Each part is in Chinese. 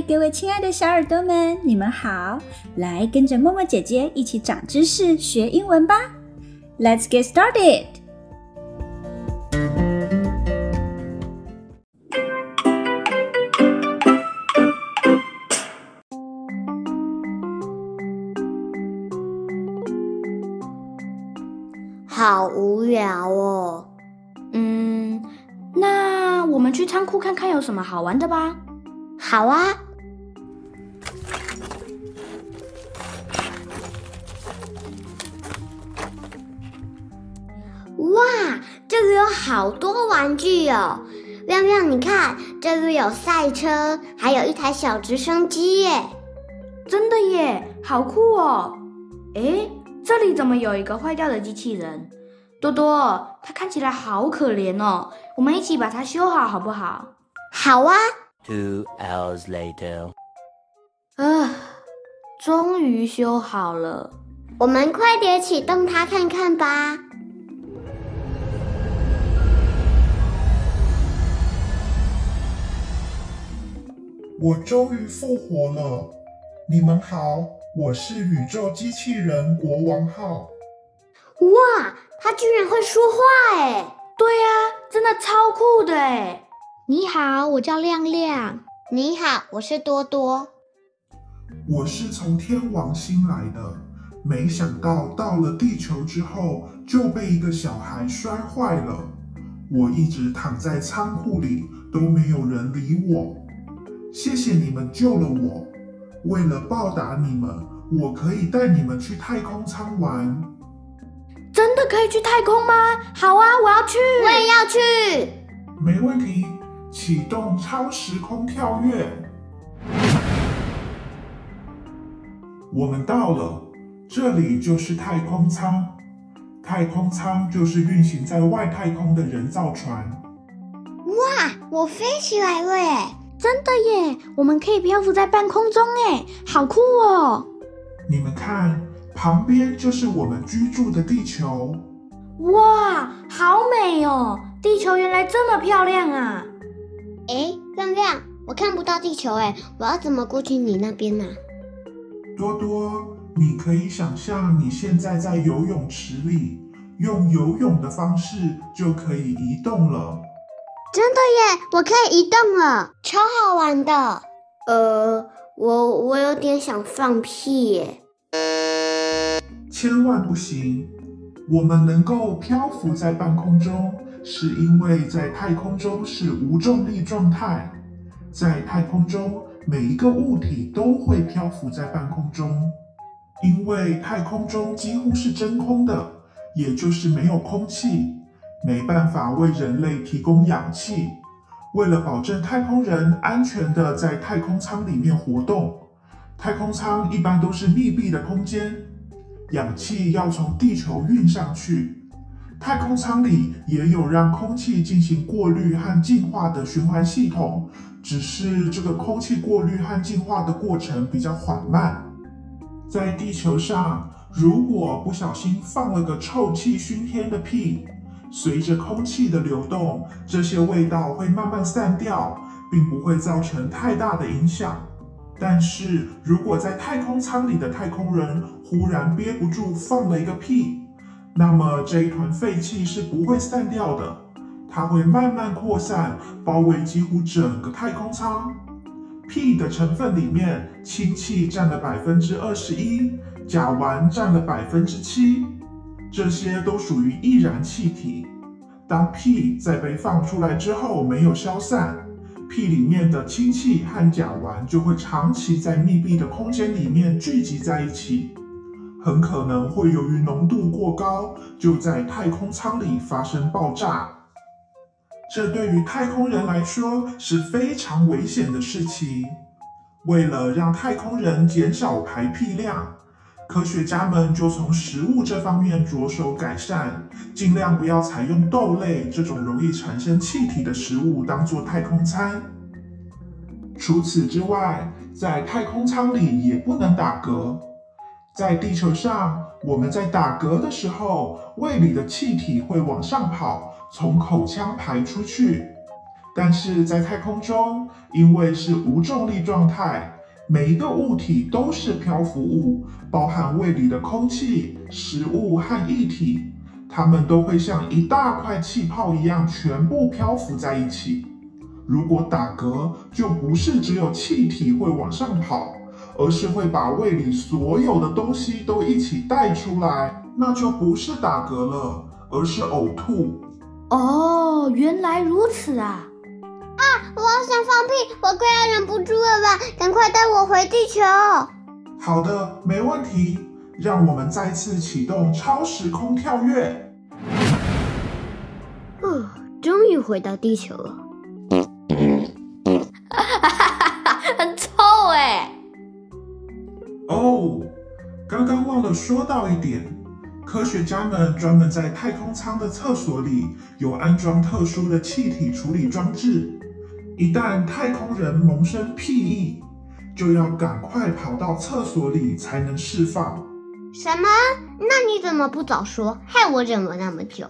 嗨，各位亲爱的小耳朵们，你们好！来跟着默默姐姐一起长知识、学英文吧。Let's get started。好无聊哦。嗯，那我们去仓库看看有什么好玩的吧。好啊！好多玩具哦！亮亮，你看，这里有赛车，还有一台小直升机耶！真的耶，好酷哦！诶，这里怎么有一个坏掉的机器人？多多，它看起来好可怜哦，我们一起把它修好，好不好？好啊！Two hours later，啊，终于修好了。我们快点启动它看看吧。我终于复活了！你们好，我是宇宙机器人国王号。哇，他居然会说话哎！对呀，真的超酷的哎！你好，我叫亮亮。你好，我是多多。我是从天王星来的，没想到到了地球之后就被一个小孩摔坏了。我一直躺在仓库里，都没有人理我。谢谢你们救了我。为了报答你们，我可以带你们去太空舱玩。真的可以去太空吗？好啊，我要去。我也要去。没问题。启动超时空跳跃，我们到了，这里就是太空舱。太空舱就是运行在外太空的人造船。哇，我飞起来了耶！真的耶，我们可以漂浮在半空中哎，好酷哦！你们看，旁边就是我们居住的地球。哇，好美哦！地球原来这么漂亮啊！哎，亮亮，我看不到地球哎，我要怎么过去你那边呢？多多，你可以想象你现在在游泳池里，用游泳的方式就可以移动了。真的耶，我可以移动了，超好玩的。呃，我我有点想放屁耶。千万不行，我们能够漂浮在半空中。是因为在太空中是无重力状态，在太空中每一个物体都会漂浮在半空中，因为太空中几乎是真空的，也就是没有空气，没办法为人类提供氧气。为了保证太空人安全地在太空舱里面活动，太空舱一般都是密闭的空间，氧气要从地球运上去。太空舱里也有让空气进行过滤和净化的循环系统，只是这个空气过滤和净化的过程比较缓慢。在地球上，如果不小心放了个臭气熏天的屁，随着空气的流动，这些味道会慢慢散掉，并不会造成太大的影响。但是如果在太空舱里的太空人忽然憋不住放了一个屁，那么这一团废气是不会散掉的，它会慢慢扩散，包围几乎整个太空舱。屁的成分里面，氢气占了百分之二十一，甲烷占了百分之七，这些都属于易燃气体。当屁在被放出来之后没有消散，屁里面的氢气和甲烷就会长期在密闭的空间里面聚集在一起。很可能会由于浓度过高，就在太空舱里发生爆炸。这对于太空人来说是非常危险的事情。为了让太空人减少排屁量，科学家们就从食物这方面着手改善，尽量不要采用豆类这种容易产生气体的食物当做太空餐。除此之外，在太空舱里也不能打嗝。在地球上，我们在打嗝的时候，胃里的气体会往上跑，从口腔排出去。但是在太空中，因为是无重力状态，每一个物体都是漂浮物，包含胃里的空气、食物和液体，它们都会像一大块气泡一样，全部漂浮在一起。如果打嗝，就不是只有气体会往上跑，而是会把胃里所有的东西都一起带出来，那就不是打嗝了，而是呕吐。哦，原来如此啊！啊，我好想放屁，我快要忍不住了吧？赶快带我回地球。好的，没问题。让我们再次启动超时空跳跃。哦，终于回到地球了。很臭哎！哦，刚刚忘了说到一点。科学家们专门在太空舱的厕所里有安装特殊的气体处理装置，一旦太空人萌生屁意，就要赶快跑到厕所里才能释放。什么？那你怎么不早说，害我忍了那么久？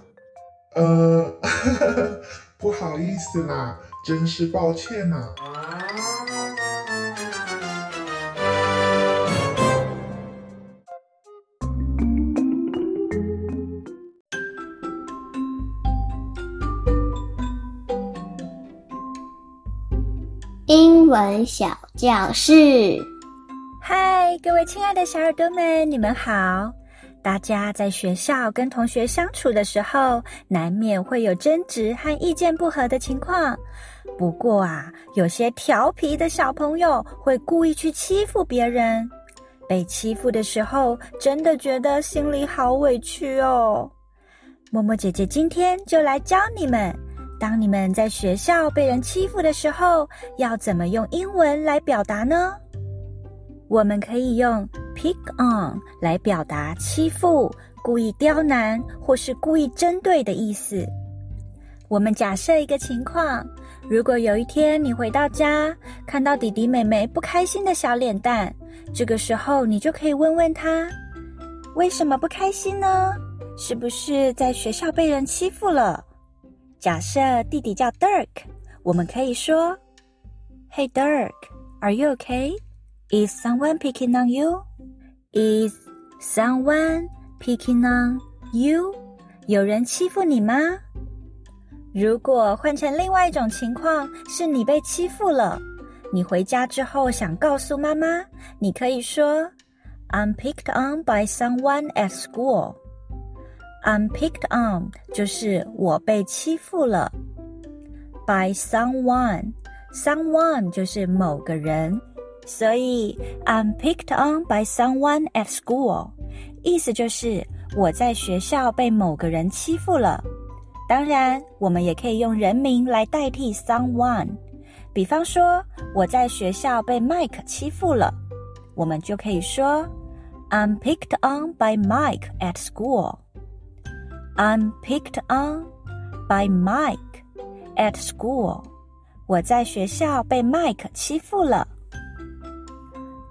呃，呵呵，不好意思啦，真是抱歉呐。英文小教室，嗨，各位亲爱的小耳朵们，你们好！大家在学校跟同学相处的时候，难免会有争执和意见不合的情况。不过啊，有些调皮的小朋友会故意去欺负别人，被欺负的时候，真的觉得心里好委屈哦。默默姐姐今天就来教你们。当你们在学校被人欺负的时候，要怎么用英文来表达呢？我们可以用 pick on 来表达欺负、故意刁难或是故意针对的意思。我们假设一个情况：如果有一天你回到家，看到弟弟妹妹不开心的小脸蛋，这个时候你就可以问问他：为什么不开心呢？是不是在学校被人欺负了？假设弟弟叫 Dirk，我们可以说：“Hey Dirk, are you okay? Is someone picking on you? Is someone picking on you? 有人欺负你吗？”如果换成另外一种情况，是你被欺负了，你回家之后想告诉妈妈，你可以说：“I'm picked on by someone at school.” I'm picked on，就是我被欺负了。By someone，someone 就是某个人，所以 I'm picked on by someone at school，意思就是我在学校被某个人欺负了。当然，我们也可以用人名来代替 someone。比方说，我在学校被 Mike 欺负了，我们就可以说 I'm picked on by Mike at school。 I'm picked on by Mike at school. 我在学校被 Mike 欺负了。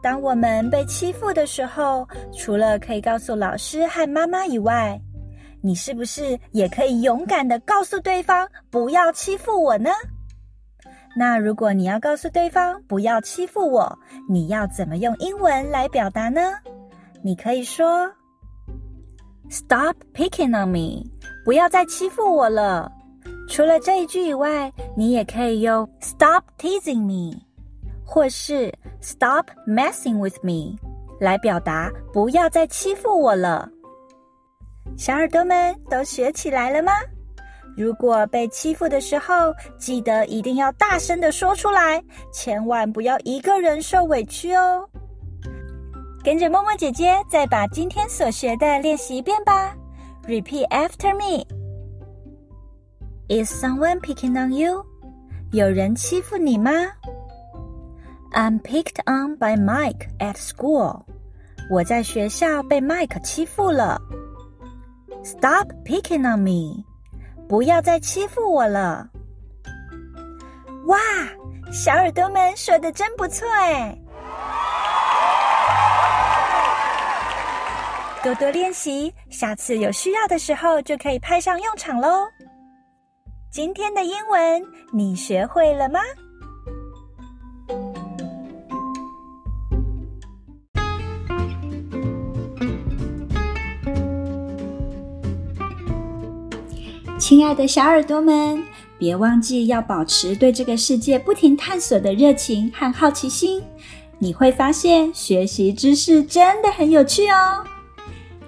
当我们被欺负的时候，除了可以告诉老师和妈妈以外，你是不是也可以勇敢的告诉对方不要欺负我呢？那如果你要告诉对方不要欺负我，你要怎么用英文来表达呢？你可以说。Stop picking on me！不要再欺负我了。除了这一句以外，你也可以用 Stop teasing me，或是 Stop messing with me 来表达不要再欺负我了。小耳朵们都学起来了吗？如果被欺负的时候，记得一定要大声地说出来，千万不要一个人受委屈哦。跟着默默姐姐再把今天所学的练习一遍吧。Repeat after me. Is someone picking on you? 有人欺负你吗？I'm picked on by Mike at school. 我在学校被 Mike 欺负了。Stop picking on me. 不要再欺负我了。哇，小耳朵们说的真不错哎。多多练习，下次有需要的时候就可以派上用场喽。今天的英文你学会了吗？亲爱的小耳朵们，别忘记要保持对这个世界不停探索的热情和好奇心。你会发现学习知识真的很有趣哦。